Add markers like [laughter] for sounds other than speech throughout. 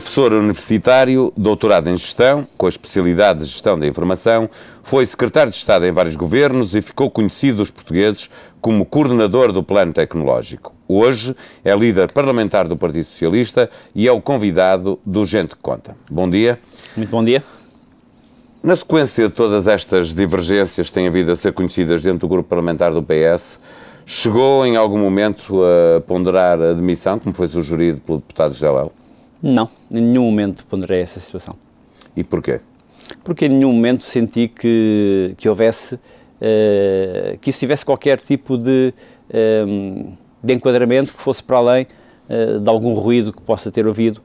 professor universitário, doutorado em gestão, com a especialidade de gestão da informação, foi secretário de Estado em vários governos e ficou conhecido dos portugueses como coordenador do plano tecnológico. Hoje é líder parlamentar do Partido Socialista e é o convidado do Gente que Conta. Bom dia. Muito bom dia. Na sequência de todas estas divergências que têm havido a ser conhecidas dentro do grupo parlamentar do PS, chegou em algum momento a ponderar a demissão, como foi sugerido pelo deputado Léo? Não, em nenhum momento ponderei essa situação. E porquê? Porque em nenhum momento senti que, que houvesse, uh, que isso tivesse qualquer tipo de, uh, de enquadramento que fosse para além uh, de algum ruído que possa ter ouvido.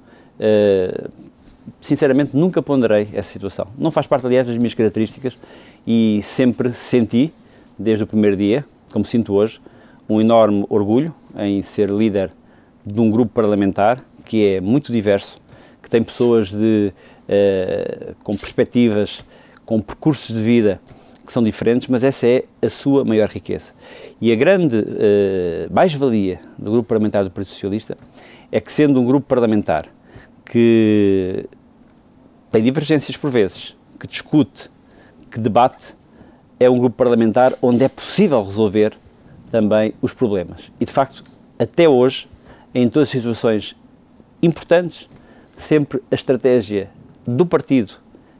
sinceramente, nunca ponderei essa situação. Não faz parte, aliás, das minhas características e sempre senti, desde o primeiro dia, como sinto hoje, um enorme orgulho em ser líder de um grupo parlamentar que é muito diverso, que tem pessoas de, uh, com perspectivas, com percursos de vida que são diferentes, mas essa é a sua maior riqueza. E a grande uh, mais-valia do Grupo Parlamentar do Partido Socialista é que, sendo um grupo parlamentar que tem divergências por vezes, que discute, que debate, é um grupo parlamentar onde é possível resolver também os problemas. E, de facto, até hoje, em todas as situações importantes, sempre a estratégia do partido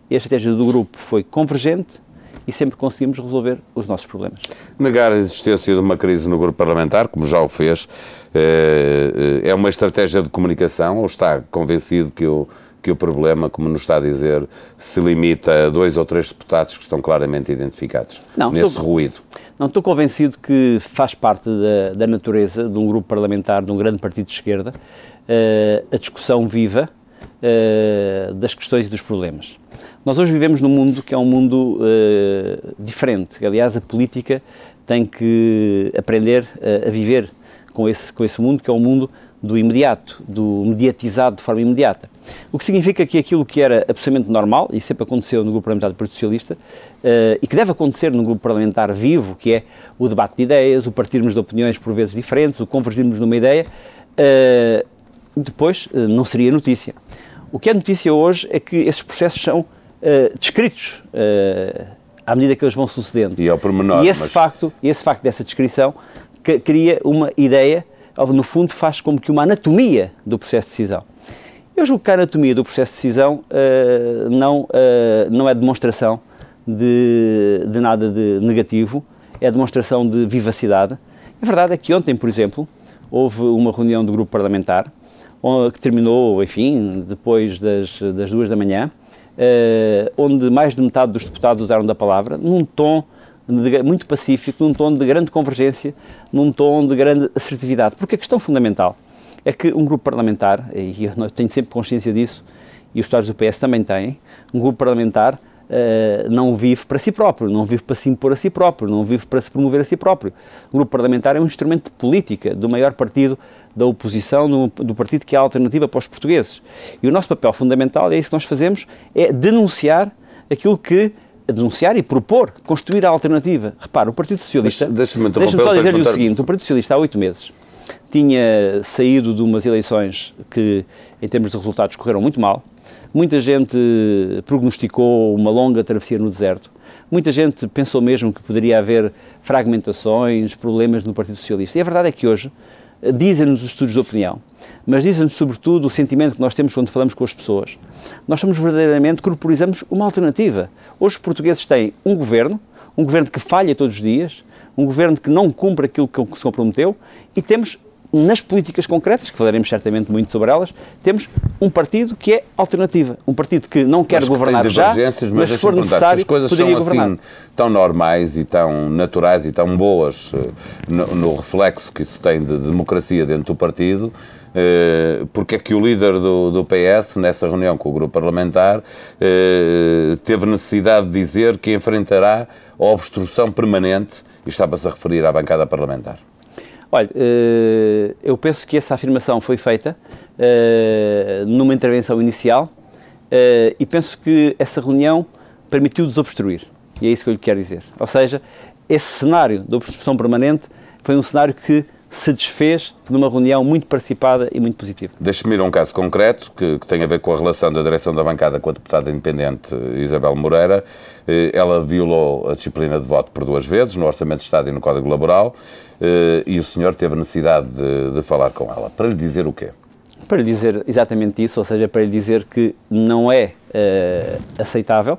e a estratégia do grupo foi convergente e sempre conseguimos resolver os nossos problemas. Negar a existência de uma crise no grupo parlamentar, como já o fez, eh, é uma estratégia de comunicação ou está convencido que o, que o problema, como nos está a dizer, se limita a dois ou três deputados que estão claramente identificados não, nesse estou, ruído? Não, estou convencido que faz parte da, da natureza de um grupo parlamentar, de um grande partido de esquerda, a discussão viva uh, das questões e dos problemas. Nós hoje vivemos num mundo que é um mundo uh, diferente. Aliás, a política tem que aprender a viver com esse, com esse mundo, que é um mundo do imediato, do mediatizado de forma imediata. O que significa que aquilo que era absolutamente normal, e sempre aconteceu no grupo parlamentar do Partido Socialista, uh, e que deve acontecer no grupo parlamentar vivo, que é o debate de ideias, o partirmos de opiniões por vezes diferentes, o convergirmos numa ideia, uh, depois uh, não seria notícia. O que é notícia hoje é que esses processos são uh, descritos uh, à medida que eles vão sucedendo. E ao pormenor. E esse, mas... facto, esse facto dessa descrição cria uma ideia, no fundo faz como que uma anatomia do processo de decisão. Eu julgo que a anatomia do processo de decisão não, não é demonstração de, de nada de negativo, é demonstração de vivacidade. A verdade é que ontem, por exemplo, houve uma reunião do grupo parlamentar que terminou, enfim, depois das, das duas da manhã, uh, onde mais de metade dos deputados usaram da palavra, num tom de, muito pacífico, num tom de grande convergência, num tom de grande assertividade. Porque a questão fundamental é que um grupo parlamentar, e eu tenho sempre consciência disso, e os deputados do PS também têm, um grupo parlamentar Uh, não vive para si próprio, não vive para se impor a si próprio, não vive para se promover a si próprio. O grupo parlamentar é um instrumento de política do maior partido da oposição, do, do, partido que é a alternativa para os portugueses. E o nosso papel fundamental, é isso que nós fazemos, é denunciar aquilo que denunciar e propor, construir a alternativa. Repara, o Partido Socialista... Deixa-me deixa só dizer-lhe o seguinte, o Partido Socialista há oito meses tinha saído de umas eleições que, em termos de resultados, correram muito mal. Muita gente prognosticou uma longa travessia no deserto. Muita gente pensou mesmo que poderia haver fragmentações, problemas no Partido Socialista. E a verdade é que hoje dizem-nos os estudos de opinião, mas dizem-nos sobretudo o sentimento que nós temos quando falamos com as pessoas. Nós somos verdadeiramente, corporizamos uma alternativa. Hoje os portugueses têm um governo, um governo que falha todos os dias, um governo que não cumpre aquilo que se comprometeu e temos nas políticas concretas, que falaremos certamente muito sobre elas, temos um partido que é alternativa. Um partido que não quer mas governar que já, mas, mas se for necessário, se as coisas são governar. assim tão normais e tão naturais e tão boas eh, no, no reflexo que isso tem de democracia dentro do partido, eh, porque é que o líder do, do, PS, nessa reunião com o grupo parlamentar, eh, teve necessidade de dizer que enfrentará a obstrução permanente, e estava-se a referir à bancada parlamentar? Olha, eh, eu penso que essa afirmação foi feita eh, numa intervenção inicial eh, e penso que essa reunião permitiu desobstruir. E é isso que eu lhe quero dizer. Ou seja, esse cenário de obstrução permanente foi um cenário que se desfez numa reunião muito participada e muito positiva. Deixe-me ir a um caso concreto que, que, tem a ver com a relação da direção da bancada com a deputada independente Isabel Moreira. Ela violou a disciplina de voto por duas vezes, no Orçamento de Estado e no Código Laboral, e o senhor teve necessidade de, de falar com ela. Para lhe dizer o quê? Para lhe dizer exatamente isso, ou seja, para lhe dizer que não é uh, aceitável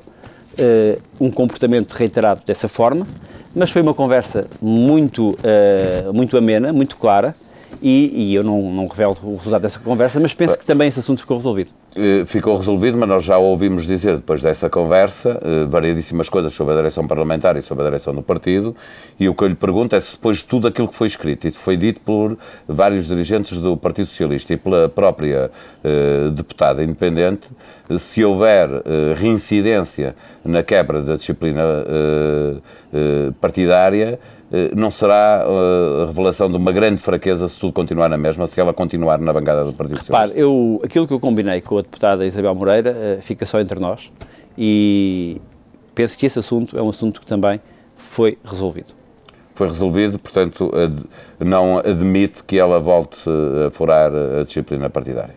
uh, um comportamento reiterado dessa forma, mas foi uma conversa muito, uh, muito amena, muito clara, e, e eu não, não, revelo o resultado dessa conversa, mas penso que também esse assunto ficou resolvido. Eh, ficou resolvido, mas nós já ouvimos dizer, depois dessa conversa, eh, variedíssimas coisas sobre a direção parlamentar e sobre a direção do partido, e o que eu lhe pergunto é se depois de tudo aquilo que foi escrito e foi dito por vários dirigentes do Partido Socialista e pela própria eh, deputada independente, se houver reincidência na quebra da disciplina partidária, eh, não será eh, a revelação de uma grande fraqueza se tudo continuar na mesma, se ela continuar na bancada do Partido Socialista? Repare, eu, aquilo que eu combinei com a deputada Isabel Moreira eh, fica só entre nós e penso que esse assunto é um assunto que também foi resolvido. Foi resolvido, portanto, não admite que ela volte a furar a disciplina partidária?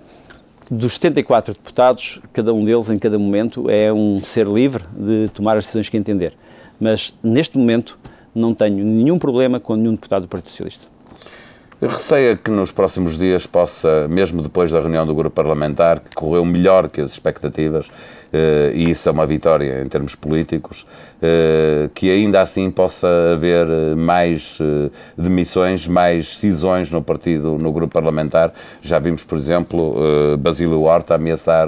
Dos 74 deputados, cada um deles, em cada momento, é um ser livre de tomar as decisões que entender. Mas, neste momento, não tenho nenhum problema com nenhum deputado do Partido Socialista. Receia que nos próximos dias possa, mesmo depois da reunião do grupo parlamentar, que correu melhor que as expectativas, eh, e isso é uma vitória em termos políticos, eh, que ainda assim possa haver mais eh, demissões, mais cisões no partido, no grupo parlamentar. Já vimos, por exemplo, Basílio Horta ameaçar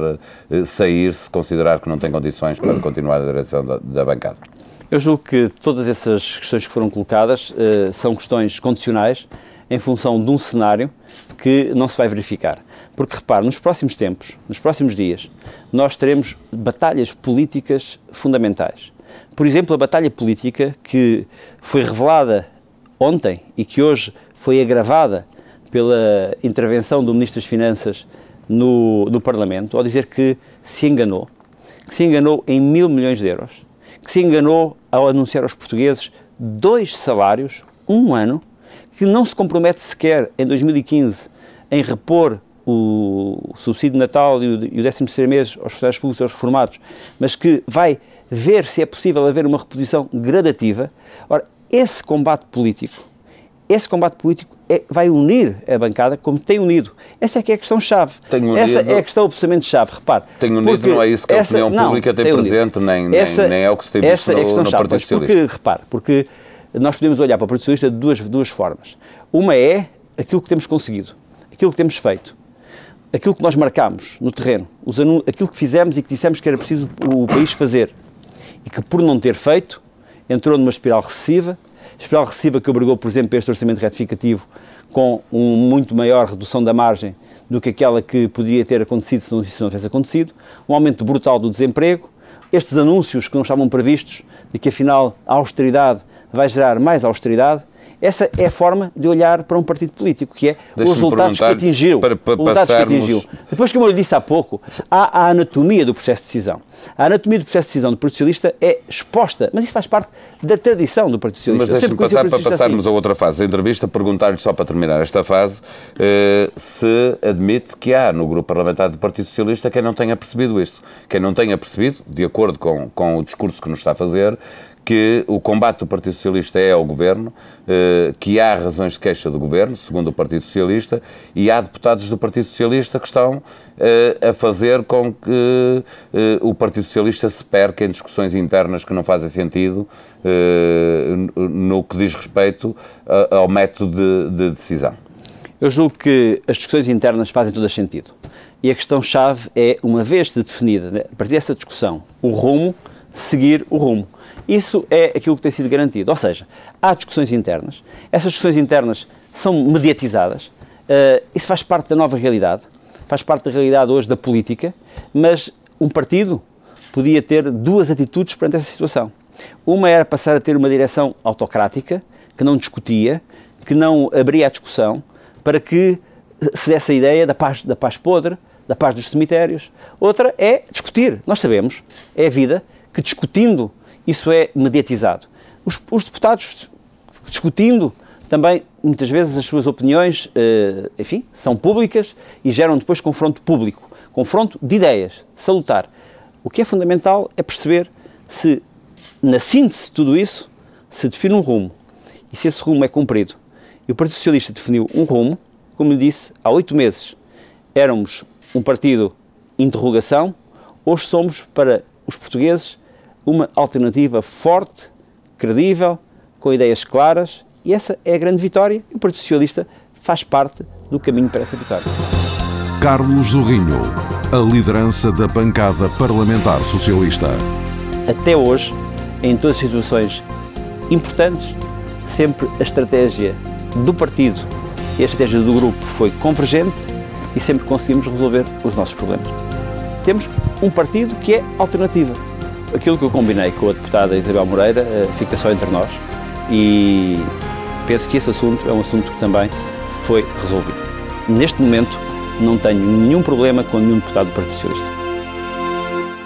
sair se considerar que não tem condições para continuar a direção da, da bancada. Eu julgo que todas essas questões que foram colocadas uh, são questões condicionais em função de um cenário que não se vai verificar. Porque, repare, nos próximos tempos, nos próximos dias, nós teremos batalhas políticas fundamentais. Por exemplo, a batalha política que foi revelada ontem e que hoje foi agravada pela intervenção do Ministro das Finanças no, no Parlamento, ao dizer que se enganou, que se enganou em mil milhões de euros, que se enganou ao anunciar aos portugueses dois salários, um ano, que não se compromete sequer em 2015 em repor o subsídio de Natal e o 13 terceiro mês aos funcionários públicos e aos reformados, mas que vai ver se é possível haver uma reposição gradativa. Ora, esse combate político, esse combate político é, vai unir a bancada como tem unido. Essa é que é a questão-chave. Essa é a questão absolutamente-chave. Repare. Tem unido, não é isso que a opinião não, pública tem, tem presente, nem, nem, essa, nem, é o que se tem visto no, é no Partido Socialista. Porque, repare, porque nós podemos olhar para o Partido Socialista de duas, duas formas. Uma é aquilo que temos conseguido, aquilo que temos feito, aquilo que nós marcámos no terreno, os aquilo que fizemos e que dissemos que era preciso o país fazer e que, por não ter feito, entrou numa espiral recessiva espiral recessiva que obrigou, por exemplo, este orçamento retificativo com uma muito maior redução da margem do que aquela que poderia ter acontecido se não, se não tivesse acontecido, um aumento brutal do desemprego, estes anúncios que não estavam previstos de que afinal a austeridade vai gerar mais austeridade, essa é a forma de olhar para um partido político, que é os resultados que atingiu. Para, para resultados passarmos... que atingiu. Depois, como eu lhe disse há pouco, há a anatomia do processo de decisão. A anatomia do processo de decisão do Partido Socialista é exposta, mas isso faz parte da tradição do Partido Socialista. Mas deixe-me passar para passarmos assim. a outra fase da entrevista, perguntar-lhe só para terminar esta fase, eh, se admite que há no grupo parlamentar do Partido Socialista quem não tenha percebido isto. Quem não tenha percebido, de acordo com, com o discurso que nos está a fazer, que o combate do Partido Socialista é ao governo, eh, que há razões de queixa do governo, segundo o Partido Socialista, e há deputados do Partido Socialista que estão eh, a fazer com que eh, o Partido Socialista se perca em discussões internas que não fazem sentido no que diz respeito ao método de, de decisão. Eu julgo que as discussões internas fazem todo sentido. E a questão-chave é, uma vez definida, né, a partir dessa discussão, o rumo, seguir o rumo. Isso é aquilo que tem sido garantido. Ou seja, há discussões internas, essas discussões internas são mediatizadas, uh, isso faz parte da nova realidade, faz parte da realidade hoje da política, mas um partido podia ter duas atitudes perante essa situação. Uma era passar a ter uma direção autocrática, que não discutia, que não abria a discussão, para que se desse a ideia da paz, da paz podre, da paz dos cemitérios. Outra é discutir. Nós sabemos, é a vida, que discutindo isso é mediatizado. Os, os deputados discutindo também, muitas vezes, as suas opiniões, uh, enfim, são públicas e geram depois confronto público, confronto de ideias, salutar. O que é fundamental é perceber se, na síntese de tudo isso, se define um rumo e se esse rumo é cumprido. E o Partido Socialista definiu um rumo, como lhe disse, há oito meses éramos um partido interrogação, hoje somos, para os portugueses, uma alternativa forte, credível, com ideias claras, e essa é a grande vitória, e o Partido Socialista faz parte do caminho para essa vitória. Carlos Zorrinho, a liderança da bancada parlamentar socialista. Até hoje, em todas as situações importantes, sempre a estratégia do partido e a estratégia do grupo foi convergente e sempre conseguimos resolver os nossos problemas. Temos um partido que é alternativa. Aquilo que eu combinei com a deputada Isabel Moreira eh, fica só entre nós e penso que esse assunto é um assunto que também foi resolvido. Neste momento, não tenho nenhum problema com nenhum deputado do Partido Socialista.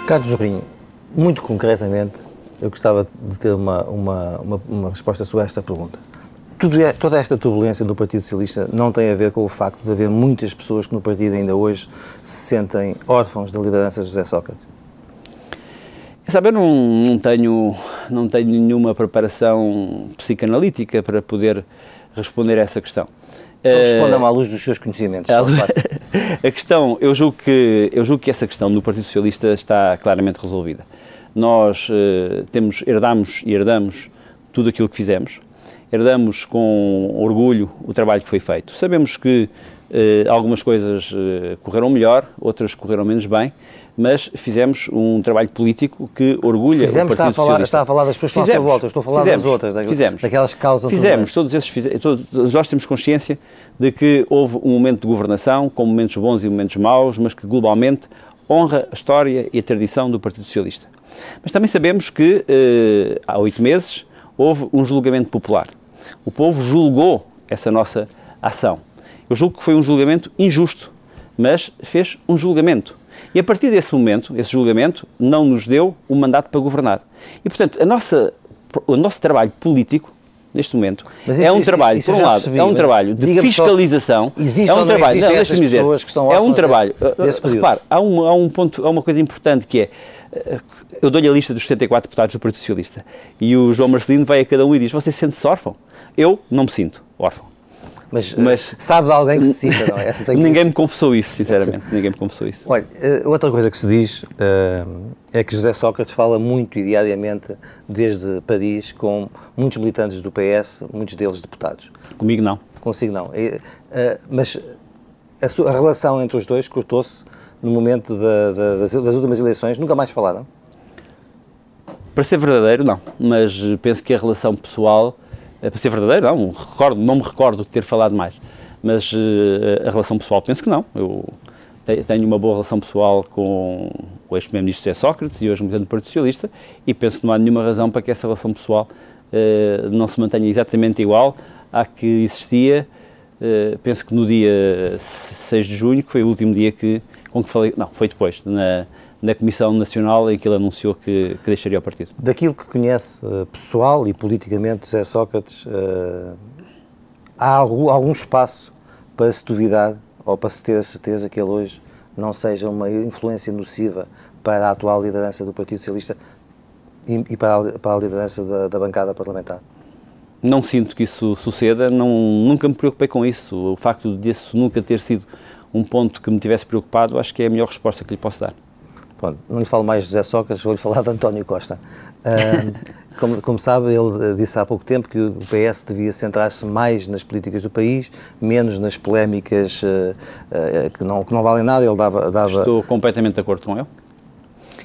Carlos Jorrinho, muito concretamente, eu gostava de ter uma, uma, uma, uma resposta sobre esta pergunta. É, toda esta turbulência no Partido Socialista não tem a ver com o facto de haver muitas pessoas que no partido ainda hoje se sentem órfãos da liderança de José Sócrates? Sabe, eu não, não, tenho, não tenho nenhuma preparação psicanalítica para poder responder a essa questão. Então responda-me à luz dos seus conhecimentos. [laughs] a questão, eu julgo, que, eu julgo que essa questão do Partido Socialista está claramente resolvida. Nós uh, temos, herdamos e herdamos tudo aquilo que fizemos, herdamos com orgulho o trabalho que foi feito. Sabemos que uh, algumas coisas correram melhor, outras correram menos bem, mas fizemos um trabalho político que orgulha fizemos, o Partido está a falar, Socialista. Está a falar das pessoas que à volta, estou a falar fizemos, das outras, fizemos, daquelas que causam Fizemos, todos esses, todos, nós temos consciência de que houve um momento de governação, com momentos bons e momentos maus, mas que globalmente honra a história e a tradição do Partido Socialista. Mas também sabemos que eh, há oito meses houve um julgamento popular. O povo julgou essa nossa ação. Eu julgo que foi um julgamento injusto, mas fez um julgamento. E a partir desse momento, esse julgamento não nos deu um mandato para governar. E, portanto, a nossa, o nosso trabalho político, neste momento, isso, é um trabalho, isso, por um lado, percebi, é um trabalho de fiscalização. é um trabalho, não, deixa-me dizer, é um trabalho. Desse, desse repare, há um, há um ponto, há uma coisa importante que é eh, eu dou-lhe a lista dos 74 deputados do Partido Socialista e o João Marcelino vai a cada um e diz: Você sente-se órfão? Eu não me sinto órfão. Mas, mas sabe de alguém que se sinta, não é? ninguém me confessou isso, sinceramente. ninguém me confessou isso. Olha, eh, outra coisa que se diz uh, é que José Sócrates fala muito e diariamente desde Paris com muitos militantes do PS, muitos deles deputados. Comigo não. Consigo não. Uh, mas a, sua, a, relação entre os dois cortou-se no momento da, da, das, das últimas eleições. Nunca mais falaram? Para ser verdadeiro, não. Mas penso que a relação pessoal para ser verdadeiro, não, recordo, não me recordo de ter falado mais, mas uh, a relação pessoal penso que não. Eu tenho uma boa relação pessoal com o ex-primeiro-ministro José Sócrates e hoje militante do Partido Socialista e penso que não há nenhuma razão para que essa relação pessoal uh, não se mantenha exatamente igual à que existia, uh, penso que no dia 6 de junho, que foi o último dia que, com que falei, não, foi depois, na, na Comissão Nacional em que ele anunciou que, que deixaria o partido. Daquilo que conhece uh, pessoal e politicamente José Sócrates, uh, há algum, algum espaço para se duvidar ou para se ter a certeza que ele hoje não seja uma influência nociva para a atual liderança do Partido Socialista e, e para, a, para, a, liderança da, da bancada parlamentar? Não sinto que isso suceda, não, nunca me preocupei com isso. O facto disso nunca ter sido um ponto que me tivesse preocupado, acho que é a melhor resposta que lhe posso dar. Pronto, não lhe falo mais de José Sócrates, vou-lhe falar de António Costa. Como, como, sabe, ele disse há pouco tempo que o PS devia centrar-se mais nas políticas do país, menos nas polémicas uh, uh, que, não, que não valem nada. Ele dava, dava... Estou completamente de acordo com ele.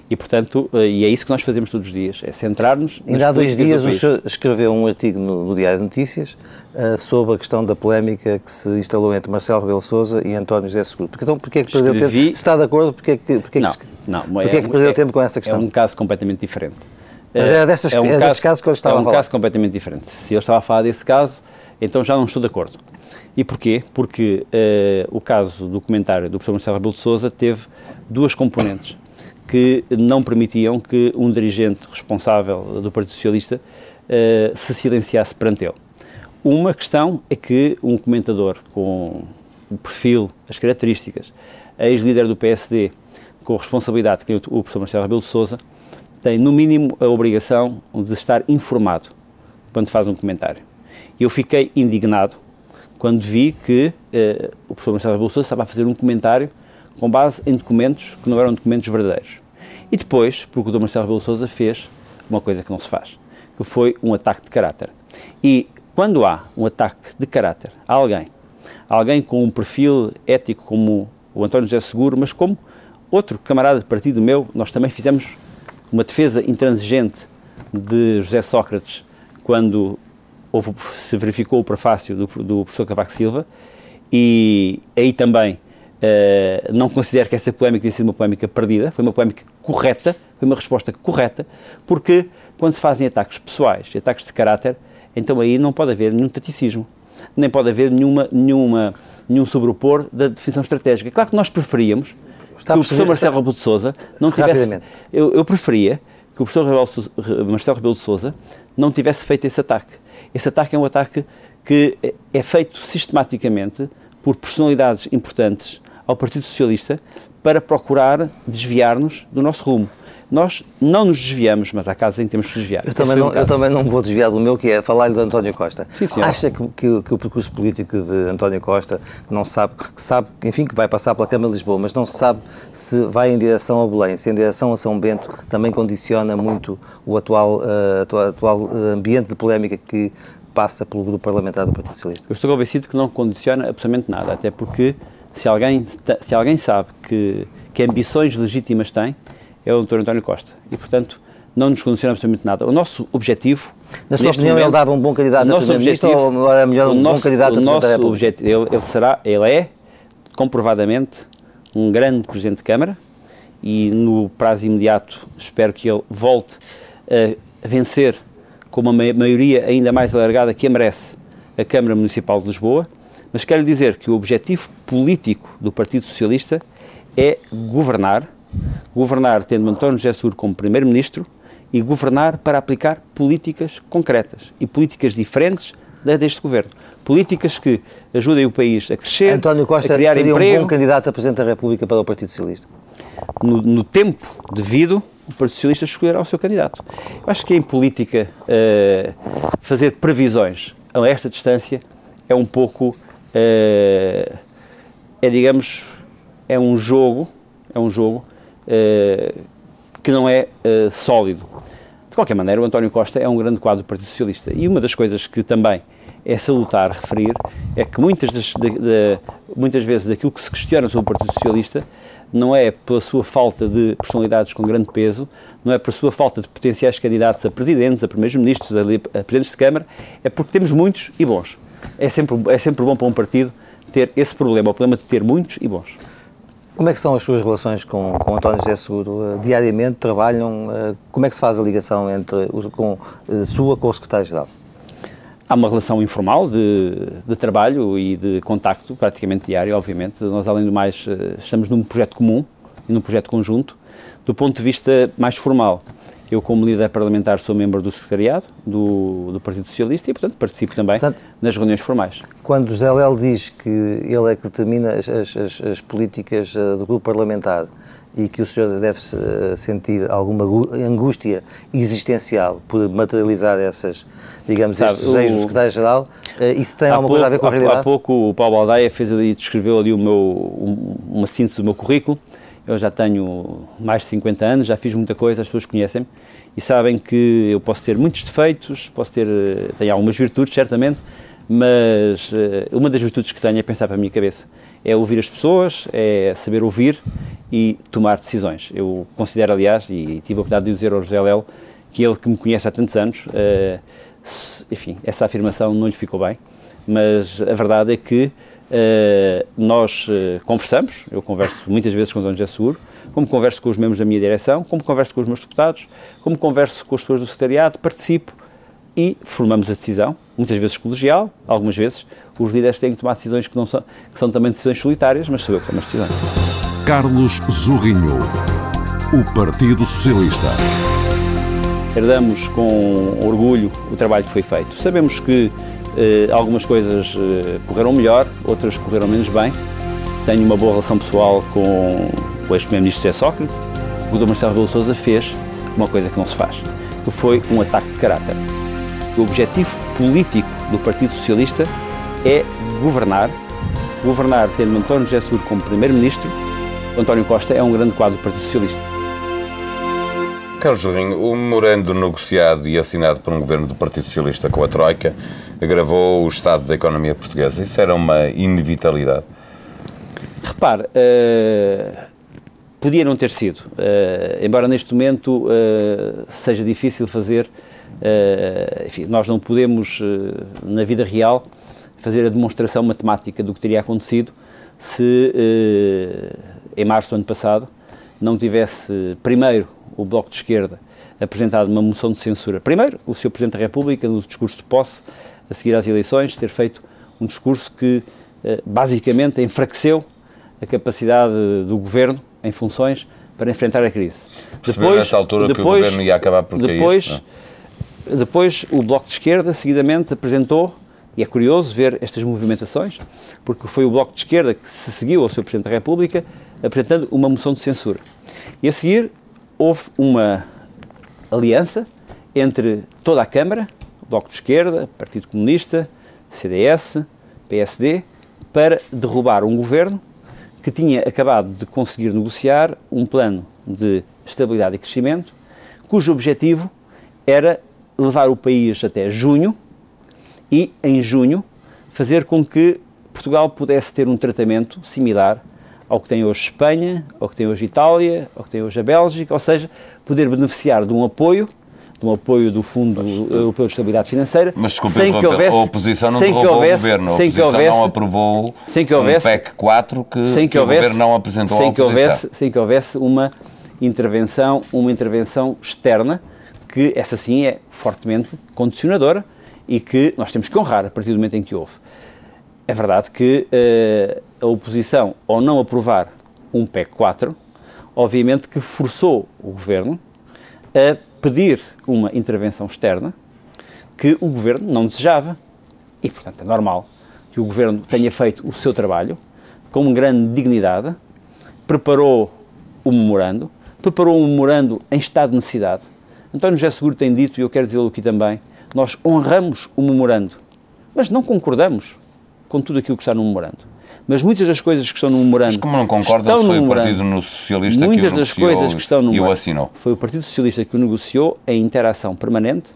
E, portanto, e é isso que nós fazemos todos os dias, é centrar-nos Ainda há dois dias o senhor escreveu um artigo no, no Diário de Notícias uh, sobre a questão da polémica que se instalou entre Marcelo Rebelo Sousa e António José Seguro. Porque, então, porquê é que perdeu Escrevi... tempo? Se está de acordo, porquê é que, porquê não, que, não, porquê é, que perdeu é, tempo com essa questão? É um caso completamente diferente. Mas é, dessas, é, um é caso, casos que eu estava a falar. É um caso completamente diferente. Se eu estava a falar desse caso, então já não estou de acordo. E porquê? Porque uh, o caso do comentário do professor Marcelo Rebelo de Sousa teve duas componentes que não permitiam que um dirigente responsável do Partido Socialista uh, se silenciasse perante ele. Uma questão é que um comentador com o perfil, as características, ex-líder do PSD, com a responsabilidade que tem o professor Marcelo Rebelo de Sousa, tem no mínimo a obrigação de estar informado quando faz um comentário. Eu fiquei indignado quando vi que eh, o professor Marcelo Rebelo de Sousa estava a fazer um comentário com base em documentos que não eram documentos verdadeiros. E depois, porque o Dr. Marcelo Rebelo Sousa fez uma coisa que não se faz, que foi um ataque de caráter. E quando há um ataque de caráter a alguém, alguém com um perfil ético como o António José Seguro, mas como outro camarada de partido meu, nós também fizemos uma defesa intransigente de José Sócrates quando houve, se verificou o prefácio do, do professor Cavaco Silva e aí também uh, não considero que essa polémica tenha sido uma polémica perdida, foi uma polémica correta, foi uma resposta correta, porque quando se fazem ataques pessoais, ataques de caráter, então aí não pode haver nenhum taticismo, nem pode haver nenhuma, nenhuma, nenhum sobrepor da definição estratégica. Claro que nós preferíamos Está que o professor Marcelo Rebelo de Sousa não tivesse... Eu, eu preferia que o professor Marcelo Rebelo de Sousa não tivesse feito esse ataque. Esse ataque é um ataque que é feito sistematicamente por personalidades importantes ao Partido Socialista para procurar desviar-nos do nosso rumo. Nós não nos desviamos, mas há casos em que temos que desviar. Eu também, não, eu também não vou desviar do meu, que é falar-lhe de António Costa. Sim, Acha que, que, que, o percurso político de António Costa, que não sabe, que sabe, enfim, que vai passar pela Câmara de Lisboa, mas não sabe se vai em direção a Belém, se em direção a São Bento, também condiciona muito o atual, uh, atual, atual ambiente de polémica que passa pelo grupo parlamentar do Partido Socialista? Eu estou convencido que não condiciona absolutamente nada, até porque se alguém, se alguém sabe que, que ambições legítimas tem, é o Dr. António Costa. E, portanto, não nos condiciona absolutamente nada. O nosso objetivo. Na sua opinião, momento, ele dava um bom candidato a primeiro-ministro ou era melhor um nosso, bom candidato a Presidente da? Objetivo, ele, ele, será, ele é, comprovadamente, um grande Presidente de Câmara e no prazo imediato espero que ele volte a vencer com uma maioria ainda mais alargada que a merece a Câmara Municipal de Lisboa, mas quero dizer que o objetivo político do Partido Socialista é governar, governar tendo António José Sur como Primeiro-Ministro e governar para aplicar políticas concretas e políticas diferentes deste governo. Políticas que ajudem o país a crescer, António Costa a criar seria emprego. um bom candidato a Presidente da República para o Partido Socialista? No, no tempo devido, o Partido Socialista escolherá o seu candidato. Eu acho que em política uh, fazer previsões a esta distância é um pouco, uh, é digamos, é um jogo, é um jogo uh, que não é sólido. De qualquer maneira, o António Costa é um grande quadro do Partido Socialista e uma das coisas que também é salutar referir é que muitas, das, de, de, muitas vezes daquilo que se questiona sobre o Partido Socialista não é pela sua falta de personalidades com grande peso, não é pela sua falta de potenciais candidatos a presidentes, a primeiros-ministros, a, a presidentes de Câmara, é porque temos muitos e bons. É sempre, é sempre bom para um partido ter esse problema, o problema de ter muitos e bons. Como é que são as suas relações com, com António José Seguro? Uh, diariamente trabalham? Uh, como é que se faz a ligação entre com, uh, sua com o secretário-geral? Há uma relação informal de, de, trabalho e de contacto, praticamente diário, obviamente. Nós, além do mais, eh, estamos num projeto comum e num projeto conjunto. Do ponto de vista mais formal, eu, como líder parlamentar, sou membro do secretariado do, do Partido Socialista e, portanto, participo também portanto, nas reuniões formais. Quando José Léo diz que ele é que determina as, as, as políticas eh, do grupo parlamentar e que o senhor deve eh, sentir alguma angústia existencial por materializar essas, digamos, Sabe, estes desejos do secretário-geral, eh, isso tem alguma pouco, coisa a ver com a realidade? Há pouco o Paulo Aldeia fez ali, descreveu ali o meu, uma síntese do meu currículo, eu já tenho mais de 50 anos, já fiz muita coisa, as pessoas conhecem-me e sabem que eu posso ter muitos defeitos, posso ter, eh, tenho algumas virtudes, certamente, mas uma das virtudes que tenho é pensar para a minha cabeça, é ouvir as pessoas, é saber ouvir e tomar decisões. Eu considero, aliás, e tive a oportunidade de dizer ao José Lelo, que ele que me conhece há tantos anos, uh, enfim, essa afirmação não lhe ficou bem, mas a verdade é que uh, nós uh, conversamos, eu converso muitas vezes com o Dom José Seguro, como converso com os membros da minha direção, como converso com os meus deputados, como converso com as pessoas do secretariado, participo e formamos a decisão, muitas vezes colegial, algumas vezes os líderes têm que tomar decisões que, não são, que são também decisões solitárias, mas sou eu que tomo as decisões. Carlos Zorrinho, o Partido Socialista. Herdamos com orgulho o trabalho que foi feito. Sabemos que Eh, algumas coisas eh, correram melhor, outras correram menos bem. Tenho uma boa relação pessoal com o ex-primeiro-ministro Sócrates. O Dr. Marcelo Rebelo Sousa fez uma coisa que não se faz, que foi um ataque de caráter. O objetivo político do Partido Socialista é governar, governar tendo António José Seguro como primeiro-ministro. António Costa é um grande quadro do Partido Socialista. Carlos o memorando negociado e assinado por um governo do Partido Socialista com a Troika agravou o estado da economia portuguesa. Isso era uma inevitabilidade? Repare, uh, podia não ter sido, uh, embora neste momento uh, seja difícil fazer, enfim, nós não podemos, na vida real, fazer a demonstração matemática do que teria acontecido se, em março do ano passado, não tivesse, primeiro, o Bloco de Esquerda apresentado uma moção de censura. Primeiro, o Sr. Presidente da República, no discurso de posse, a seguir às eleições, ter feito um discurso que eh, basicamente enfraqueceu a capacidade do Governo em funções para enfrentar a crise. Percebeu nessa altura depois, que o Governo ia acabar por cair? Depois, depois o Bloco de Esquerda, seguidamente, apresentou, e é curioso ver estas movimentações, porque foi o Bloco de Esquerda que se seguiu ao Sr. Presidente da República apresentando uma moção de censura. E a seguir houve uma aliança entre toda a Câmara, Bloco de Esquerda, Partido Comunista, CDS, PSD, para derrubar um governo que tinha acabado de conseguir negociar um plano de estabilidade e crescimento, cujo objetivo era levar o país até junho e, em junho, fazer com que Portugal pudesse ter um tratamento similar ao que tem hoje Espanha, ao que tem hoje Itália, ao que tem hoje a Bélgica, ou seja, poder beneficiar de um apoio, de um apoio do Fundo mas, Europeu de Estabilidade Financeira, mas desculpe, sem que houvesse, a oposição não derrubou houvesse, o governo, a oposição houvesse, não aprovou sem que houvesse, um PEC 4 que, sem que, que houvesse, o governo não apresentou sem que houvesse, sem que houvesse uma intervenção, uma intervenção externa que essa sim é fortemente condicionadora e que nós temos que honrar a partir do momento em que houve. É verdade que uh, a oposição, ao não aprovar um PEC 4, obviamente que forçou o governo a pedir uma intervenção externa que o governo não desejava. E, portanto, é normal que o governo tenha feito o seu trabalho com grande dignidade, preparou o memorando, preparou um memorando em estado de necessidade. António José Seguro tem dito, e eu quero dizê-lo aqui também, nós honramos o memorando, mas não concordamos com tudo aquilo que está no memorando. Mas muitas das coisas que estão no memorando. Mas como não concordam, foi o Partido Socialista muitas que o das coisas que estão no e o assinou. Foi o Partido Socialista que o negociou em interação permanente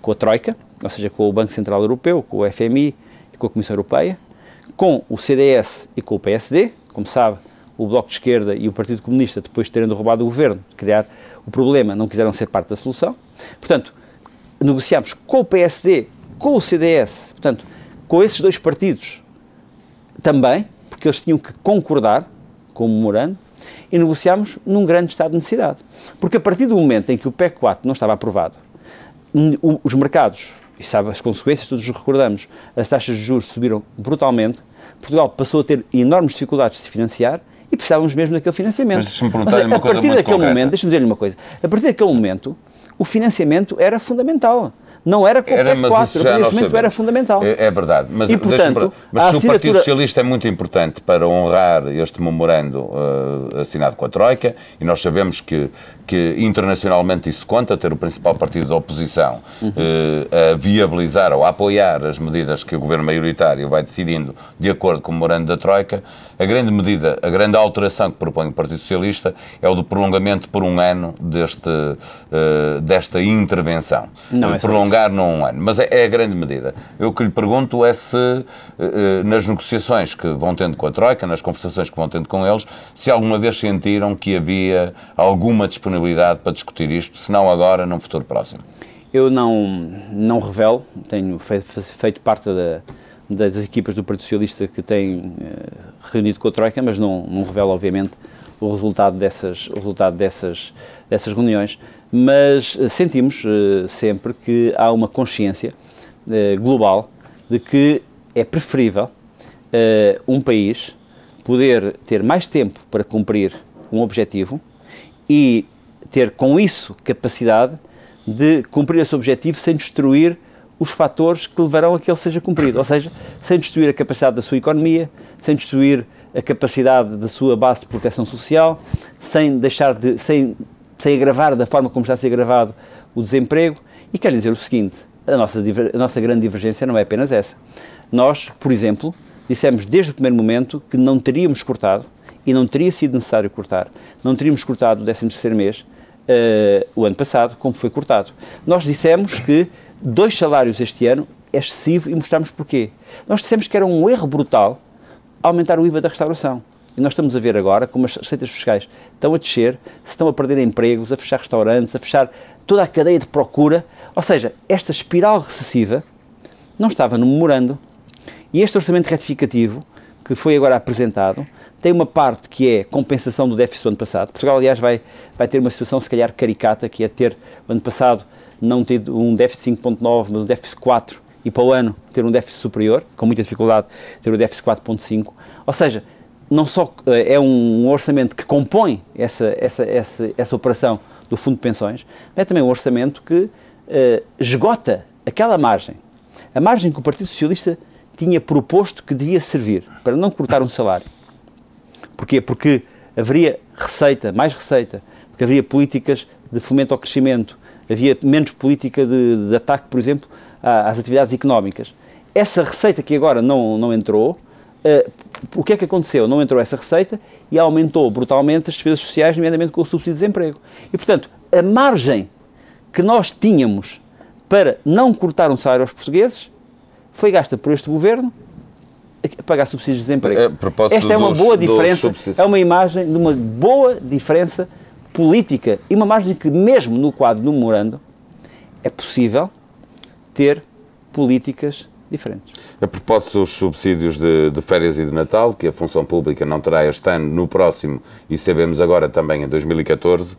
com a Troika, ou seja, com o Banco Central Europeu, com o FMI e com a Comissão Europeia, com o CDS e com o PSD. Como sabe, o Bloco de Esquerda e o Partido Comunista, depois de terem derrubado o governo, criar o problema, não quiseram ser parte da solução. Portanto, negociámos com o PSD, com o CDS, portanto, com esses dois partidos também, porque eles tinham que concordar com o memorando, e negociámos num grande estado de necessidade. Porque a partir do momento em que o PEC 4 não estava aprovado, os mercados, e sabe as consequências, todos recordamos, as taxas de juros subiram brutalmente, Portugal passou a ter enormes dificuldades de se financiar e precisávamos mesmo daquele financiamento. Mas deixa-me perguntar-lhe uma coisa A partir daquele concreta. momento, deixa-me dizer-lhe uma coisa, a partir daquele momento, o financiamento era fundamental não era com era, o PEC 4, o conhecimento era fundamental. É, é verdade, mas, e, portanto, mas se assinatura... o Partido Socialista é muito importante para honrar este memorando uh, assinado com a Troika, e nós sabemos que, que internacionalmente isso conta, ter o principal partido da oposição uhum. uh, a viabilizar ou a apoiar as medidas que o governo maioritário vai decidindo de acordo com o memorando da Troika, a grande medida, a grande alteração que propõe o Partido Socialista é o do prolongamento por um ano deste, uh, desta intervenção. Não, é prolongar num ano. Mas é, é, a grande medida. Eu que lhe pergunto é se, uh, nas negociações que vão tendo com a Troika, nas conversações que vão tendo com eles, se alguma vez sentiram que havia alguma disponibilidade para discutir isto, se não agora, num futuro próximo. Eu não, não revelo, tenho feito, feito parte da das equipas do Partido Socialista que têm uh, reunido com a Troika, mas não, não revela, obviamente, o resultado dessas, o resultado dessas, dessas reuniões. Mas uh, sentimos uh, sempre que há uma consciência global de que é preferível um país poder ter mais tempo para cumprir um objetivo e ter com isso capacidade de cumprir esse objetivo sem destruir os fatores que levarão a que ele seja cumprido. Ou seja, sem destruir a capacidade da sua economia, sem destruir a capacidade da sua base de proteção social, sem deixar de, sem, sem agravar da forma como está a ser agravado o desemprego. E quer dizer o seguinte: a nossa, a nossa grande divergência não é apenas essa. Nós, por exemplo, dissemos desde o primeiro momento que não teríamos cortado, e não teria sido necessário cortar, não teríamos cortado o 13 mês uh, o ano passado, como foi cortado. Nós dissemos que dois salários este ano é excessivo e mostramos porquê. Nós dissemos que era um erro brutal aumentar o IVA da restauração. E nós estamos a ver agora como as receitas fiscais estão a descer, se estão a perder empregos, a fechar restaurantes, a fechar toda a cadeia de procura. Ou seja, esta espiral recessiva não estava no memorando. E este orçamento retificativo, que foi agora apresentado, tem uma parte que é compensação do déficit do ano passado. Portugal, aliás, vai, vai ter uma situação, se calhar, caricata, que é ter, o ano passado, não ter um déficit 5.9, mas um déficit 4, e para o ano ter um déficit superior, com muita dificuldade, ter o déficit 4.5. Ou seja, não só eh, é um orçamento que compõe essa, essa, essa, essa operação do Fundo de Pensões, é também um orçamento que uh, esgota aquela margem. A margem que o Partido Socialista tinha proposto que devia servir para não cortar um salário. Porquê? Porque haveria receita, mais receita, porque haveria políticas de fomento ao crescimento, havia menos política de, de ataque, por exemplo, às atividades económicas. Essa receita que agora não, não entrou, uh, o que é que aconteceu? Não entrou essa receita e aumentou brutalmente as despesas sociais, nomeadamente com o subsídio de desemprego. E, portanto, a margem que nós tínhamos para não cortar um salário aos portugueses foi gasta por este governo a pagar subsídios de desemprego. É, Esta é uma dos, boa diferença, é uma imagem de uma boa diferença política e uma margem que, mesmo no quadro do memorando, é possível ter políticas diferentes. A propósito dos subsídios de, de, férias e de Natal, que a função pública não terá este ano, no próximo, e sabemos agora também em 2014, eh,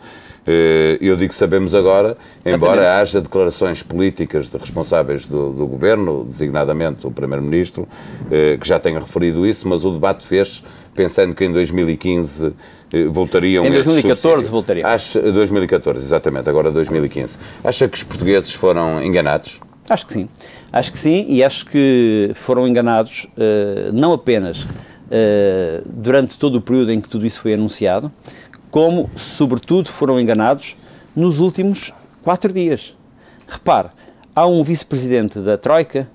eu digo sabemos agora, embora Exatamente. haja declarações políticas de responsáveis do, do Governo, designadamente o Primeiro-Ministro, eh, que já tenha referido isso, mas o debate fez pensando que em 2015 eh, voltariam Em 2014 voltariam. Acha, 2014, exatamente, agora 2015. Acha que os portugueses foram enganados? Acho que sim. Acho que sim e acho que foram enganados não apenas durante todo o período em que tudo isso foi anunciado, como, sobretudo, foram enganados nos últimos quatro dias. Repare, há um vice-presidente da Troika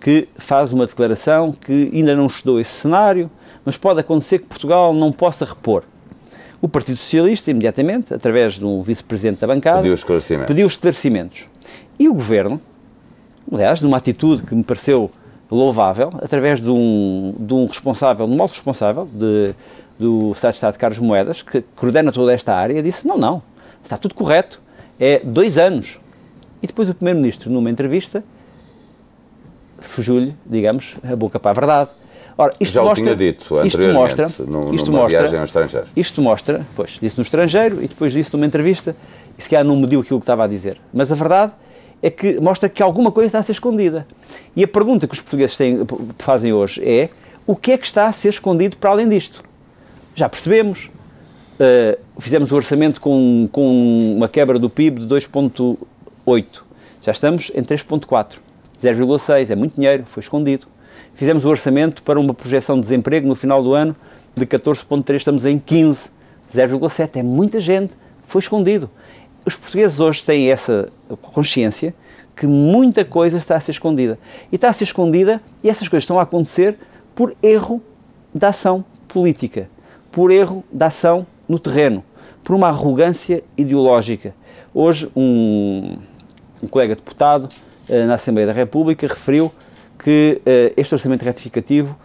que faz uma declaração que ainda não estudou esse cenário, mas pode acontecer que Portugal não possa repor. O Partido Socialista, imediatamente, através de um vice-presidente da bancada, pediu esclarecimentos. pediu esclarecimentos. E o Governo, aliás, de uma atitude que me pareceu louvável, através de um, de um responsável, de um alto responsável de, do Estado de Estado Carlos Moedas, que coordena toda esta área, disse: não, não, está tudo correto, é dois anos. E depois o Primeiro-Ministro, numa entrevista, fugiu-lhe, digamos, a boca para a verdade. Ora, isto Já mostra, o tinha dito isto mostra, no, isto numa mostra, viagem ao estrangeiro. Isto mostra, pois, disse no estrangeiro e depois disse numa entrevista, e se calhar não mediu aquilo que estava a dizer. Mas a verdade é que mostra que alguma coisa está a ser escondida. E a pergunta que os portugueses têm, fazem hoje é o que é que está a ser escondido para além disto? Já percebemos, uh, fizemos o orçamento com, com uma quebra do PIB de 2,8. Já estamos em 3,4. 0,6 é muito dinheiro, foi escondido. Fizemos o orçamento para uma projeção de desemprego no final do ano de 14,3, estamos em 15. 0,7 é muita gente, foi escondido os portugueses hoje têm essa consciência que muita coisa está a ser escondida. E está a ser escondida e essas coisas estão a acontecer por erro da ação política, por erro da ação no terreno, por uma arrogância ideológica. Hoje, um, um colega deputado uh, na Assembleia da República referiu que uh, este orçamento retificativo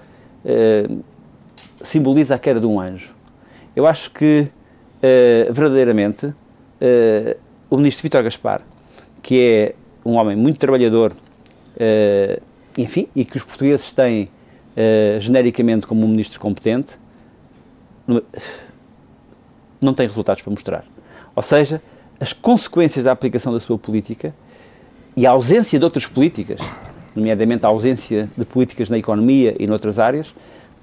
uh, simboliza a queda de um anjo. Eu acho que, verdadeiramente, uh, o ministro Vítor Gaspar, que é um homem muito trabalhador, uh, enfim, e que os portugueses têm genericamente como um ministro competente, não tem resultados para mostrar. Ou seja, as consequências da aplicação da sua política e a ausência de outras políticas, nomeadamente a ausência de políticas na economia e noutras áreas,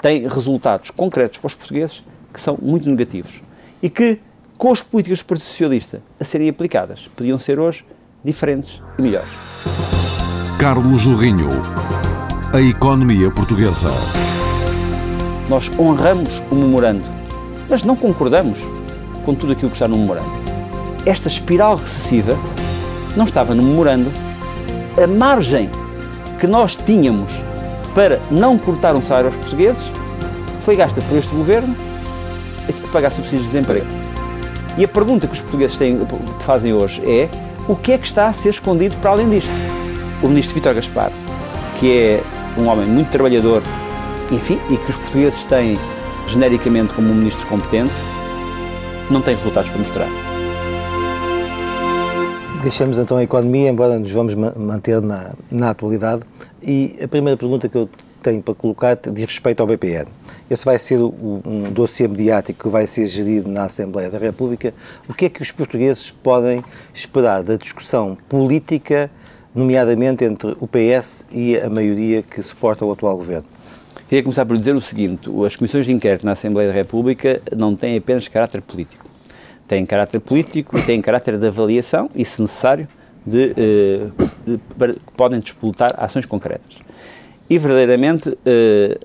têm resultados concretos para os portugueses que são muito negativos. E que com as políticas do Partido Socialista a serem aplicadas, podiam ser hoje diferentes e melhores. Carlos Zorrinho. A economia portuguesa. Nós honramos o memorando, mas não concordamos com tudo aquilo que está no memorando. Esta espiral recessiva não estava no memorando. A margem que nós tínhamos para não cortar um salário aos portugueses foi gasta por este governo a pagar subsídios de desemprego. E a pergunta que os portugueses têm, fazem hoje é o que é que está a ser escondido para além disto? O ministro Vítor Gaspar, que é um homem muito trabalhador, enfim, e que os portugueses têm genericamente como um ministro competente, não tem resultados para mostrar. Deixamos então a economia, embora nos vamos manter na, na atualidade. E a primeira pergunta que eu tenho para colocar diz respeito ao BPN. Esse vai ser um dossiê mediático que vai ser gerido na Assembleia da República. O que é que os portugueses podem esperar da discussão política, nomeadamente entre o PS e a maioria que suporta o atual governo? Queria começar por dizer o seguinte: as comissões de inquérito na Assembleia da República não têm apenas caráter político. Têm caráter político e têm caráter de avaliação e, se necessário, de, eh, de, de, podem disputar ações concretas. E verdadeiramente eh,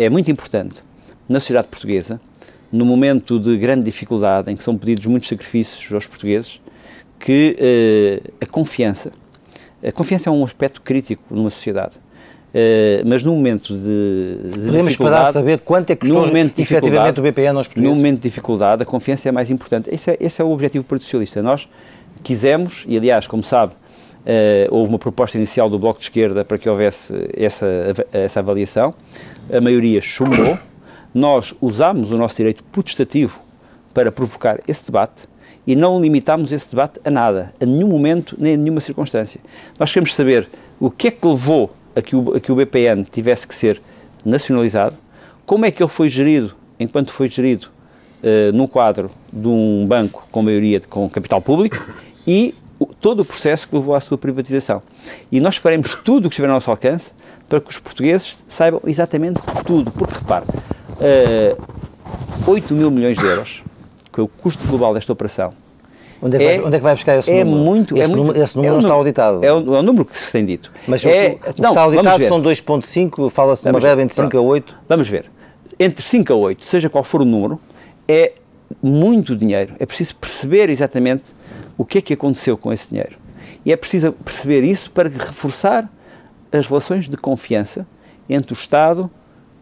é muito importante na sociedade portuguesa, no momento de grande dificuldade, em que são pedidos muitos sacrifícios aos portugueses, que eh, a confiança, a confiança é um aspecto crítico numa sociedade. Uh, mas no momento de, de Podemos esperar saber quanto é que custou efetivamente o BPN aos portugueses? No momento de dificuldade, a confiança é mais importante. Esse é, esse é o objetivo do Partido Socialista. Nós quisemos, e aliás, como sabe, Uh, houve uma proposta inicial do Bloco de Esquerda para que houvesse essa, essa avaliação. A maioria chumou. Nós usámos o nosso direito potestativo para provocar esse debate e não limitámos esse debate a nada, a nenhum momento, nem a nenhuma circunstância. Nós queremos saber o que é que levou a que o, a que o BPN tivesse que ser nacionalizado, como é que ele foi gerido, enquanto foi gerido uh, no quadro de um banco com maioria com capital público [laughs] e todo o processo que levou à sua privatização. E nós faremos tudo o que estiver ao nosso alcance para que os portugueses saibam exatamente tudo. Porque, repare, uh, eh, 8 mil milhões de euros, que é o custo global desta operação, Onde é, que, é, vai, onde é que vai buscar esse é número? Muito, esse, é número, muito, esse número é não está auditado. É o, é o, número que se tem dito. Mas é, o, que, não, está auditado são 2,5, fala-se de uma verba entre 5 a 8. Vamos ver. Entre 5 a 8, seja qual for o número, é muito dinheiro. É preciso perceber exatamente o que é que aconteceu com esse dinheiro. E é preciso perceber isso para reforçar as relações de confiança entre o Estado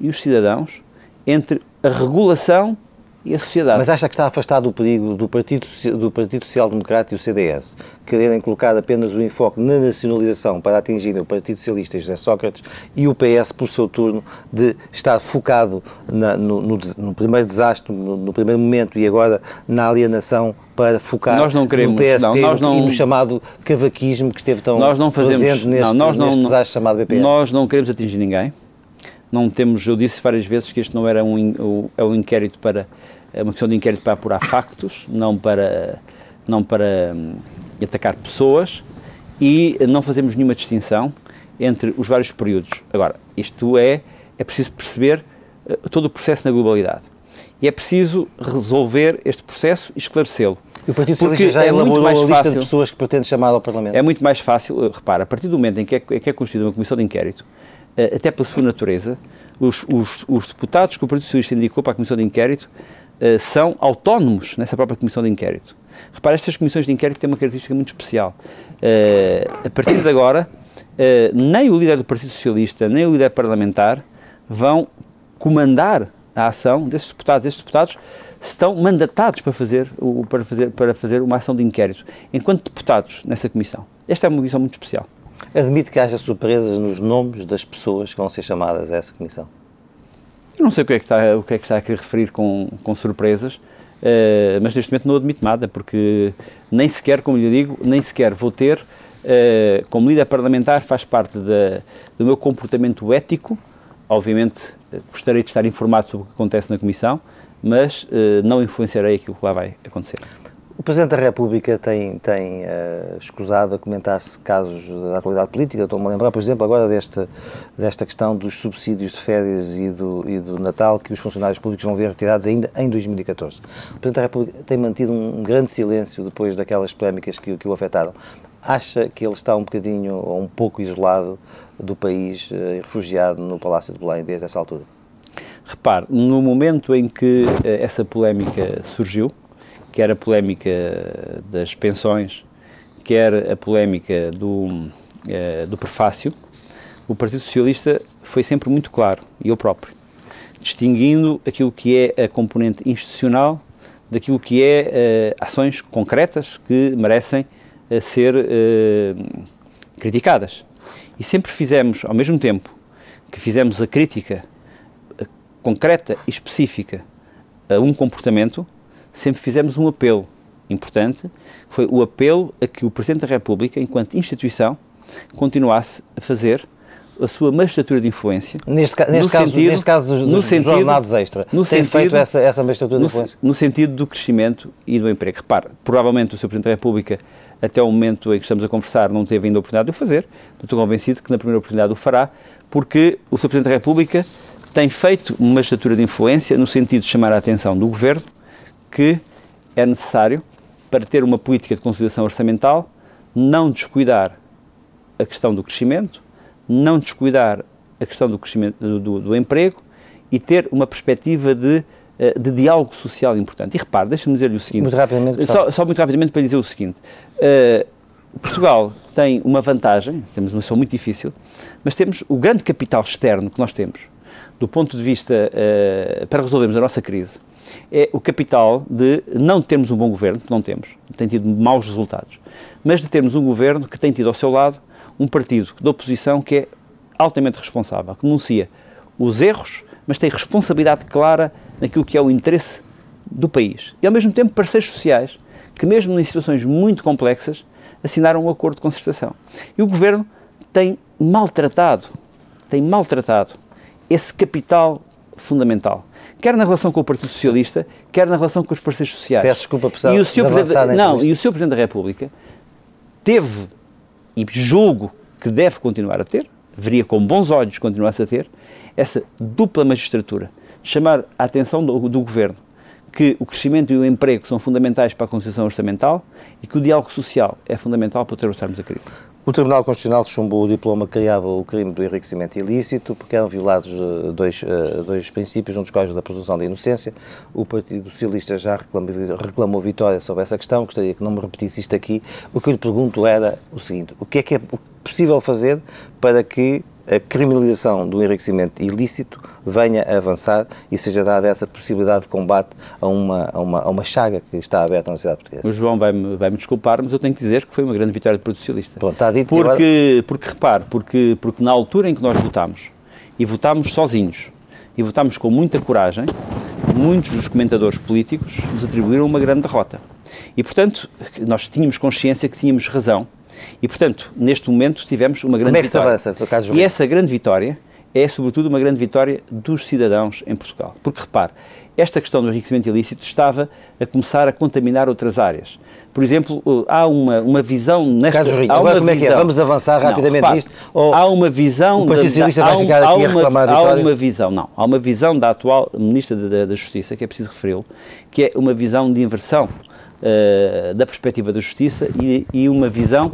e os cidadãos, entre a regulação e a sociedade. Mas acha que está afastado o perigo do Partido, do Partido Social Democrata e o CDS quererem colocar apenas o enfoque na nacionalização para atingir o Partido Socialista e José Sócrates e o PS, por seu turno, de estar focado na, no, no, no, primeiro desastre, no, no, primeiro momento e agora na alienação para focar nós não queremos, no PST não, nós não, e no chamado cavaquismo que esteve tão nós não fazemos, presente neste, não, nós não, neste desastre chamado BPN. Nós não queremos atingir ninguém. Não temos, eu disse várias vezes que este não era um, é um inquérito para é uma questão de inquérito para apurar factos, não para, não para hum, atacar pessoas e não fazemos nenhuma distinção entre os vários períodos. Agora, isto é, é preciso perceber uh, todo o processo na globalidade. E é preciso resolver este processo e esclarecê-lo. E o Partido Socialista já é elaborou a lista fácil, de pessoas que pretende chamar ao Parlamento? É muito mais fácil, repara, a partir do momento em que é, que é constituída uma comissão de inquérito, uh, até pela sua natureza, os, os, os deputados que o Partido Socialista indicou para a comissão de inquérito são autónomos nessa própria comissão de inquérito. Repare, estas comissões de inquérito têm uma característica muito especial. Uh, a partir de agora, uh, nem o líder do Partido Socialista, nem o líder parlamentar vão comandar a ação desses deputados. Esses deputados estão mandatados para fazer, para, fazer, para fazer uma ação de inquérito, enquanto deputados nessa comissão. Esta é uma comissão muito especial. Admite que haja surpresas nos nomes das pessoas que vão ser chamadas a essa comissão? Não sei o que é que está, o que é que está a querer referir com, com surpresas, uh, mas neste momento não admito nada, porque nem sequer, como lhe digo, nem sequer vou ter, uh, como líder parlamentar, faz parte da, do meu comportamento ético. Obviamente, uh, gostaria de estar informado sobre o que acontece na Comissão, mas não influenciarei aquilo que lá vai acontecer. O Presidente da República tem, tem uh, escusado a comentar-se casos da atualidade política. Estou-me a lembrar, por exemplo, agora desta, desta questão dos subsídios de férias e do, e do Natal que os funcionários públicos vão ver retirados ainda em 2014. O Presidente da República tem mantido um, grande silêncio depois daquelas polémicas que, que o afetaram. acha que ele está um bocadinho ou um pouco isolado do país e refugiado no Palácio de Belém desde essa altura? Repare, no momento em que essa polémica surgiu, quer a polémica das pensões, quer a polémica do, do prefácio, o Partido Socialista foi sempre muito claro, e eu próprio, distinguindo aquilo que é a componente institucional daquilo que é uh, ações concretas que merecem uh, ser criticadas. E sempre fizemos, ao mesmo tempo que fizemos a crítica concreta e específica a um comportamento, sempre fizemos um apelo importante, que foi o apelo a que o Presidente da República, enquanto instituição, continuasse a fazer a sua magistratura de influência. Neste, ca neste caso, sentido, neste caso dos, dos sentido, jornados extra, no tem sentido, feito essa, essa magistratura de influência? No sentido do crescimento e do emprego. Repare, provavelmente o Sr. Presidente da República, até o momento em que estamos a conversar, não teve ainda a oportunidade de o fazer, mas estou convencido que na primeira oportunidade o fará, porque o Sr. Presidente da República tem feito uma magistratura de influência no sentido de chamar a atenção do Governo que é necessário, para ter uma política de consolidação orçamental, não descuidar a questão do crescimento, não descuidar a questão do crescimento do, do, emprego e ter uma perspectiva de, eh, de diálogo social importante. E repare, deixa-me dizer-lhe o seguinte. Muito rapidamente. Só, só, muito rapidamente para dizer o seguinte. Uh, Portugal tem uma vantagem, temos uma missão muito difícil, mas temos o grande capital externo que nós temos, do ponto de vista uh, para resolvermos a nossa crise, é o capital de não termos um bom governo, que não temos, tem tido maus resultados, mas de termos um governo que tem tido ao seu lado um partido da oposição que é altamente responsável, que denuncia os erros, mas tem responsabilidade clara naquilo que é o interesse do país. E, ao mesmo tempo, parceiros sociais que, mesmo em situações muito complexas, assinaram um acordo de concertação. E o governo tem maltratado, tem maltratado esse capital fundamental. Quer na relação com o Partido Socialista, quer na relação com os parceiros sociais. Peço desculpa, pessoal, e o Sr. Presidente, não, e o Sr. Presidente da República teve e julgo que deve continuar a ter, veria com bons olhos continuar-se a ter, essa dupla magistratura, chamar a atenção do, do Governo que o crescimento e o emprego são fundamentais para a conciliação orçamental e que o diálogo social é fundamental para ultrapassarmos a crise. O Tribunal Constitucional chumbou o diploma que criava o crime do enriquecimento ilícito porque eram violados eh, dois, eh, dois princípios, um dos quais da presunção da inocência. O Partido Socialista já reclamou, reclamou vitória sobre essa questão, gostaria que não me repetisse isto aqui. O que eu lhe pergunto era o seguinte, o que é que é possível fazer para que a criminalização do enriquecimento ilícito venha a avançar e seja dada essa possibilidade de combate a uma, a uma, a uma chaga que está aberta na sociedade portuguesa. O João vai-me vai -me desculpar, mas eu tenho que dizer que foi uma grande vitória do Partido Socialista. Pronto, está dito porque, agora... porque, repare, porque, porque na altura em que nós votámos, e votámos sozinhos, e votámos com muita coragem, muitos dos comentadores políticos nos atribuíram uma grande derrota. E, portanto, nós tínhamos consciência que tínhamos razão e, portanto, neste momento tivemos uma grande Como é que vitória. Se avança, Carlos e essa grande vitória é, sobretudo, uma grande vitória dos cidadãos em Portugal. Porque, repare, esta questão do enriquecimento ilícito estava a começar a contaminar outras áreas. Por exemplo, há uma, uma visão nesta... Carlos Rinho, agora como é que é? Vamos avançar rapidamente não, nisto? há uma visão... O Partido Socialista vai ficar aqui a reclamar a Há uma visão, não. Há uma visão da atual Ministra da, da Justiça, que é preciso referi-lo, que é uma visão de inversão uh, da perspectiva da justiça e, e uma visão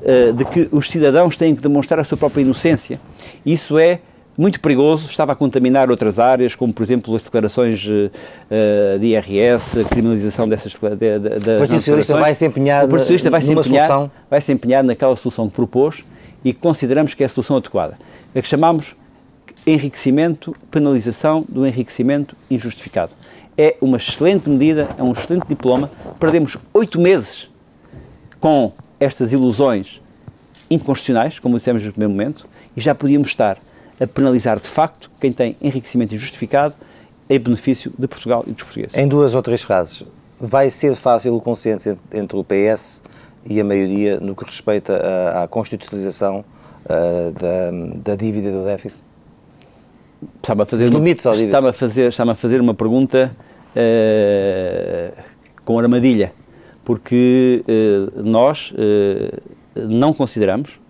uh, de que os cidadãos têm que demonstrar a sua própria inocência. Isso é muito perigoso, estava a contaminar outras áreas, como por exemplo as declarações uh, de IRS, a criminalização dessas de, de, de, O Partido Socialista vai se empenhar, o Partido Socialista vai se empenhar, solução. vai se empenhar naquela solução que propôs e que consideramos que é a solução adequada. É que chamamos enriquecimento, penalização do enriquecimento injustificado. É uma excelente medida, é um excelente diploma. Perdemos oito meses com estas ilusões inconstitucionais, como dissemos no primeiro momento, e já podíamos estar a penalizar de facto quem tem enriquecimento injustificado em benefício de Portugal e dos portugueses. Em duas ou três frases, vai ser fácil o consenso entre o PS e a maioria no que respeita à, à constitucionalização uh, da, da dívida do déficit? Está-me a fazer, Os limites uma, está a fazer, está a fazer uma pergunta uh, com armadilha porque eh, nós eh, não consideramos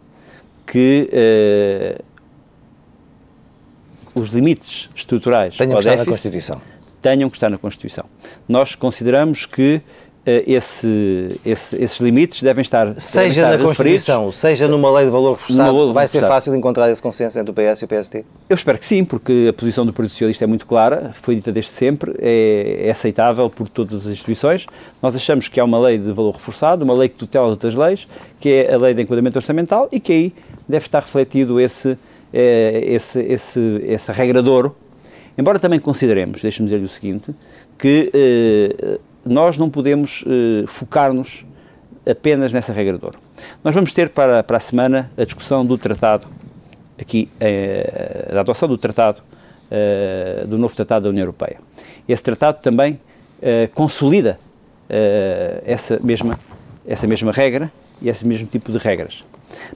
que os limites estruturais tenham que estar na Constituição. Tenham que estar na Constituição. Nós consideramos que esse, esse, esses limites devem estar Seja devem estar na Constituição, seja numa lei de valor reforçado, valor vai reforçado. ser fácil encontrar esse consenso entre o PS e o PST? Eu espero que sim, porque a posição do Partido Socialista é muito clara, foi dita desde sempre, é, é aceitável por todas as instituições. Nós achamos que há uma lei de valor reforçado, uma lei que tutela outras leis, que é a lei de enquadramento orçamental e que aí deve estar refletido esse, é, esse, esse, essa regra de ouro. Embora também consideremos, deixe-me dizer-lhe o seguinte, que eh, nós não podemos uh, focar-nos apenas nessa regra de ouro. Nós vamos ter para, para a semana a discussão do tratado, aqui, uh, a adoção do tratado, uh, do novo tratado da União Europeia. Esse tratado também consolida essa, mesma, essa mesma regra e esse mesmo tipo de regras.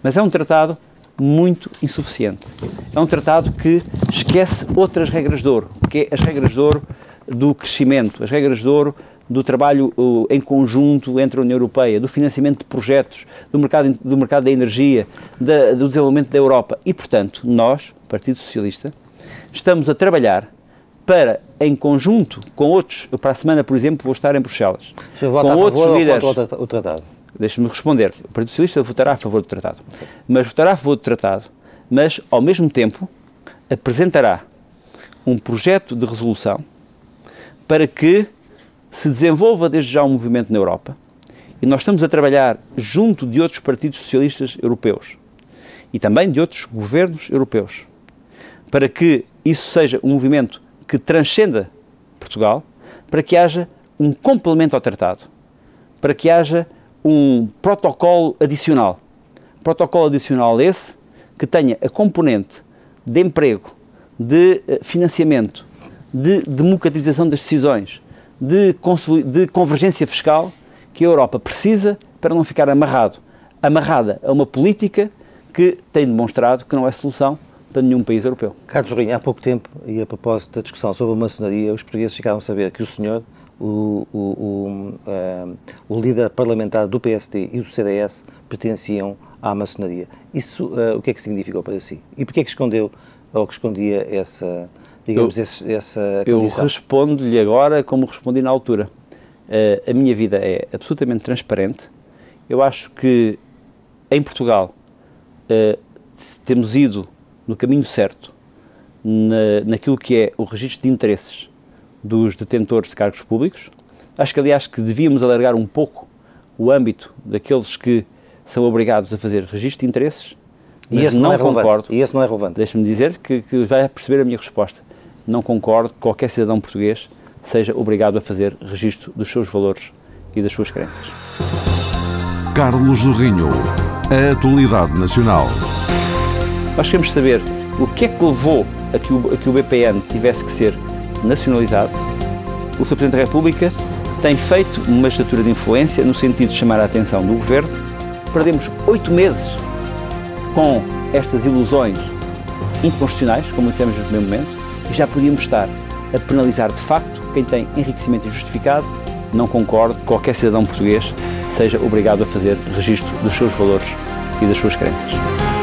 Mas é um tratado muito insuficiente. É um tratado que esquece outras regras de ouro, que é as regras de ouro do crescimento, as regras de ouro do trabalho uh, em conjunto entre a União Europeia, do financiamento de projetos, do mercado, do mercado da energia, da, do desenvolvimento da Europa. E, portanto, nós, Partido Socialista, estamos a trabalhar para, em conjunto com outros, para a semana, por exemplo, vou estar em Bruxelas, com outros líderes. o tratado? Deixe-me responder. O Partido Socialista votará a favor do tratado. Mas votará a favor do tratado, mas, ao mesmo tempo, apresentará um projeto de resolução para que se desenvolva desde já um movimento na Europa e nós estamos a trabalhar junto de outros partidos socialistas europeus e também de outros governos europeus para que isso seja um movimento que transcenda Portugal, para que haja um complemento ao tratado, para que haja um protocolo adicional. Protocolo adicional esse que tenha a componente de emprego, de eh, financiamento, de democratização das decisões, de, de convergência fiscal que a Europa precisa para não ficar amarrado, amarrada a uma política que tem demonstrado que não é solução para nenhum país europeu. Carlos Rinha, há pouco tempo, e a propósito da discussão sobre a maçonaria, os portugueses ficaram a saber que o senhor, o, o, o, uh, o líder parlamentar do PSD e do CDS pertenciam à maçonaria. Isso, uh, o que é que significou para si? E porquê é que escondeu, ou que escondia essa, digamos, eu, esse, essa condição? Eu respondo-lhe agora como respondi na altura. Uh, a minha vida é absolutamente transparente. Eu acho que em Portugal uh, temos ido no caminho certo na, naquilo que é o registro de interesses dos detentores de cargos públicos. Acho que, aliás, que devíamos alargar um pouco o âmbito daqueles que são obrigados a fazer registro de interesses. E esse não, não é concordo. E esse não é relevante. Deixe-me dizer que, que vai perceber a minha resposta não concordo que qualquer cidadão português seja obrigado a fazer registro dos seus valores e das suas crenças. Carlos Zorrinho, a atualidade nacional. Nós queremos saber o que é que levou a que o, a que o BPN tivesse que ser nacionalizado. O Sr. Presidente da República tem feito uma estatura de influência no sentido de chamar a atenção do Governo. Perdemos oito meses com estas ilusões inconstitucionais, como dissemos no primeiro momento, já podíamos estar a penalizar de facto quem tem enriquecimento injustificado. Não concordo que qualquer cidadão português seja obrigado a fazer registro dos seus valores e das suas crenças.